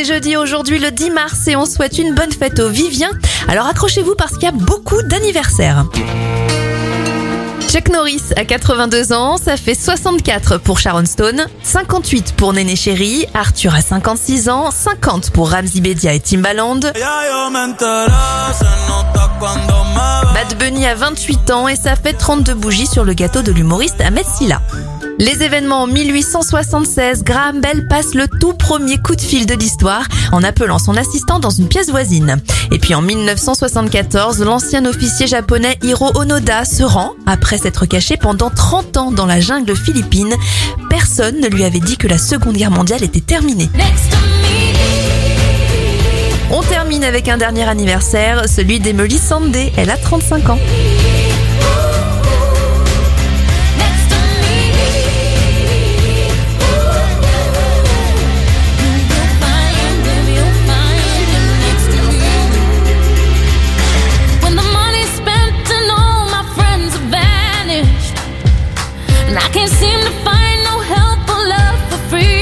C'est jeudi aujourd'hui le 10 mars et on souhaite une bonne fête aux Viviens. Alors accrochez-vous parce qu'il y a beaucoup d'anniversaires. Chuck Norris a 82 ans, ça fait 64 pour Sharon Stone, 58 pour Néné Chéri, Arthur a 56 ans, 50 pour Ramsey Bedia et Timbaland. Bad Bunny a 28 ans et ça fait 32 bougies sur le gâteau de l'humoriste Ahmed Silla. Les événements en 1876, Graham Bell passe le tout premier coup de fil de l'histoire en appelant son assistant dans une pièce voisine. Et puis en 1974, l'ancien officier japonais Hiro Onoda se rend après s'être caché pendant 30 ans dans la jungle philippine. Personne ne lui avait dit que la Seconde Guerre mondiale était terminée. On termine avec un dernier anniversaire, celui d'Emily Sandé. Elle a 35 ans. And I can't seem to find no help or love for free.